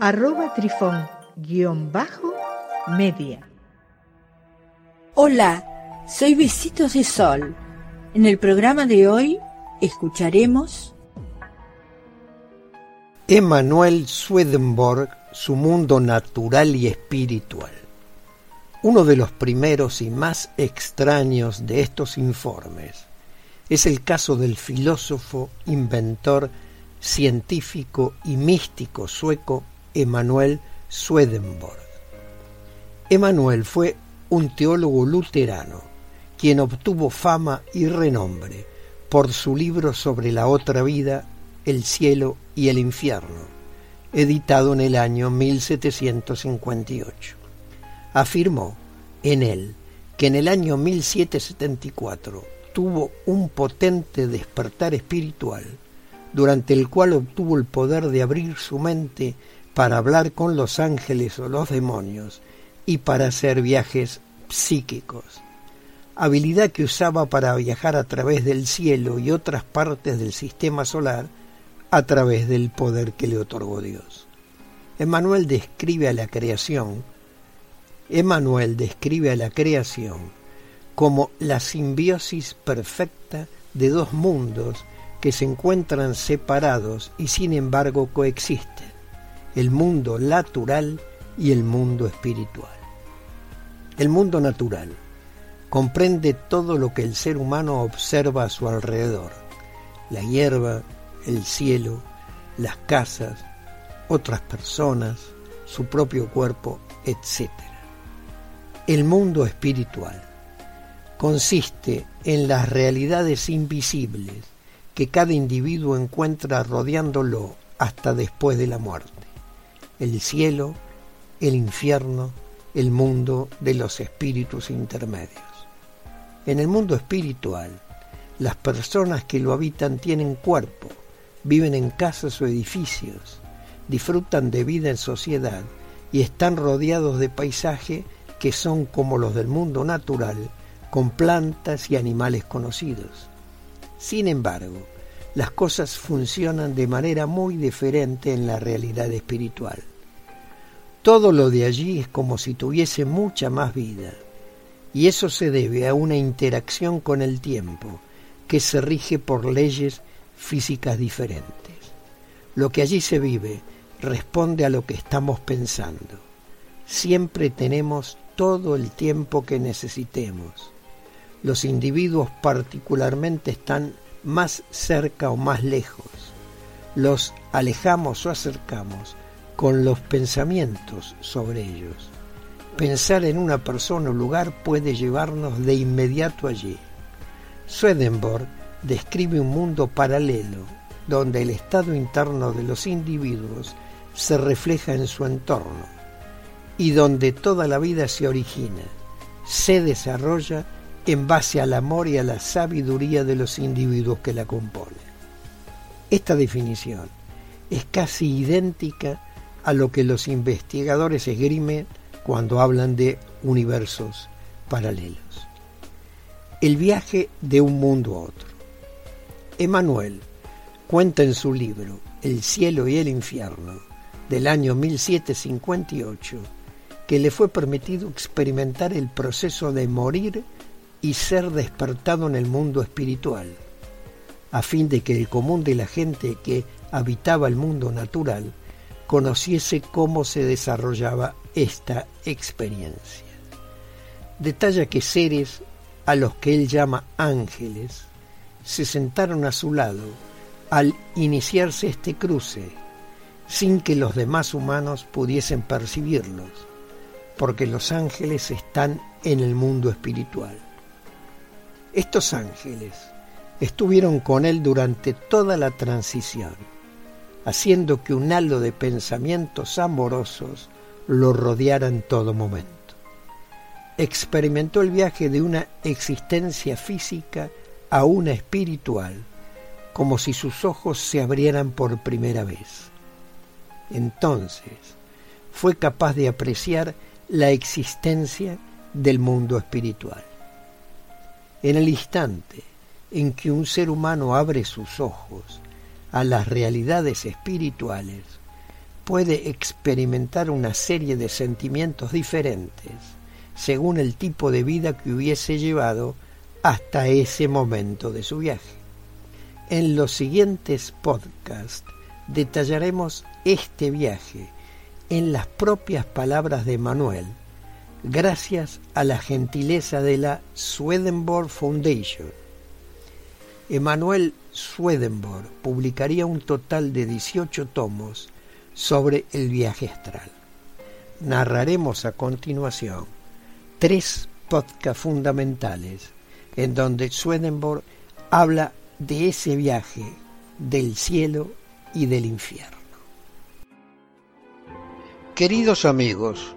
arroba trifón guion bajo media. Hola, soy Besitos de Sol. En el programa de hoy escucharemos Emanuel Swedenborg, su mundo natural y espiritual. Uno de los primeros y más extraños de estos informes es el caso del filósofo, inventor, científico y místico sueco Emanuel Swedenborg. Emanuel fue un teólogo luterano, quien obtuvo fama y renombre por su libro sobre la otra vida, el cielo y el infierno, editado en el año 1758. Afirmó en él que en el año 1774 tuvo un potente despertar espiritual, durante el cual obtuvo el poder de abrir su mente para hablar con los ángeles o los demonios y para hacer viajes psíquicos, habilidad que usaba para viajar a través del cielo y otras partes del sistema solar a través del poder que le otorgó Dios. Emmanuel describe a la creación, Emmanuel describe a la creación como la simbiosis perfecta de dos mundos que se encuentran separados y sin embargo coexisten el mundo natural y el mundo espiritual. El mundo natural comprende todo lo que el ser humano observa a su alrededor, la hierba, el cielo, las casas, otras personas, su propio cuerpo, etc. El mundo espiritual consiste en las realidades invisibles que cada individuo encuentra rodeándolo hasta después de la muerte el cielo, el infierno, el mundo de los espíritus intermedios. En el mundo espiritual, las personas que lo habitan tienen cuerpo, viven en casas o edificios, disfrutan de vida en sociedad y están rodeados de paisaje que son como los del mundo natural, con plantas y animales conocidos. Sin embargo, las cosas funcionan de manera muy diferente en la realidad espiritual. Todo lo de allí es como si tuviese mucha más vida, y eso se debe a una interacción con el tiempo que se rige por leyes físicas diferentes. Lo que allí se vive responde a lo que estamos pensando. Siempre tenemos todo el tiempo que necesitemos. Los individuos particularmente están más cerca o más lejos. Los alejamos o acercamos con los pensamientos sobre ellos. Pensar en una persona o lugar puede llevarnos de inmediato allí. Swedenborg describe un mundo paralelo donde el estado interno de los individuos se refleja en su entorno y donde toda la vida se origina, se desarrolla en base al amor y a la sabiduría de los individuos que la componen. Esta definición es casi idéntica a lo que los investigadores esgrimen cuando hablan de universos paralelos. El viaje de un mundo a otro. Emanuel cuenta en su libro El cielo y el infierno del año 1758 que le fue permitido experimentar el proceso de morir y ser despertado en el mundo espiritual, a fin de que el común de la gente que habitaba el mundo natural conociese cómo se desarrollaba esta experiencia. Detalla que seres a los que él llama ángeles se sentaron a su lado al iniciarse este cruce, sin que los demás humanos pudiesen percibirlos, porque los ángeles están en el mundo espiritual. Estos ángeles estuvieron con él durante toda la transición haciendo que un halo de pensamientos amorosos lo rodeara en todo momento. Experimentó el viaje de una existencia física a una espiritual, como si sus ojos se abrieran por primera vez. Entonces fue capaz de apreciar la existencia del mundo espiritual. En el instante en que un ser humano abre sus ojos a las realidades espirituales, puede experimentar una serie de sentimientos diferentes según el tipo de vida que hubiese llevado hasta ese momento de su viaje. En los siguientes podcasts detallaremos este viaje en las propias palabras de Manuel, gracias a la gentileza de la Swedenborg Foundation. Emanuel Swedenborg publicaría un total de 18 tomos sobre el viaje astral. Narraremos a continuación tres podcasts fundamentales en donde Swedenborg habla de ese viaje del cielo y del infierno. Queridos amigos,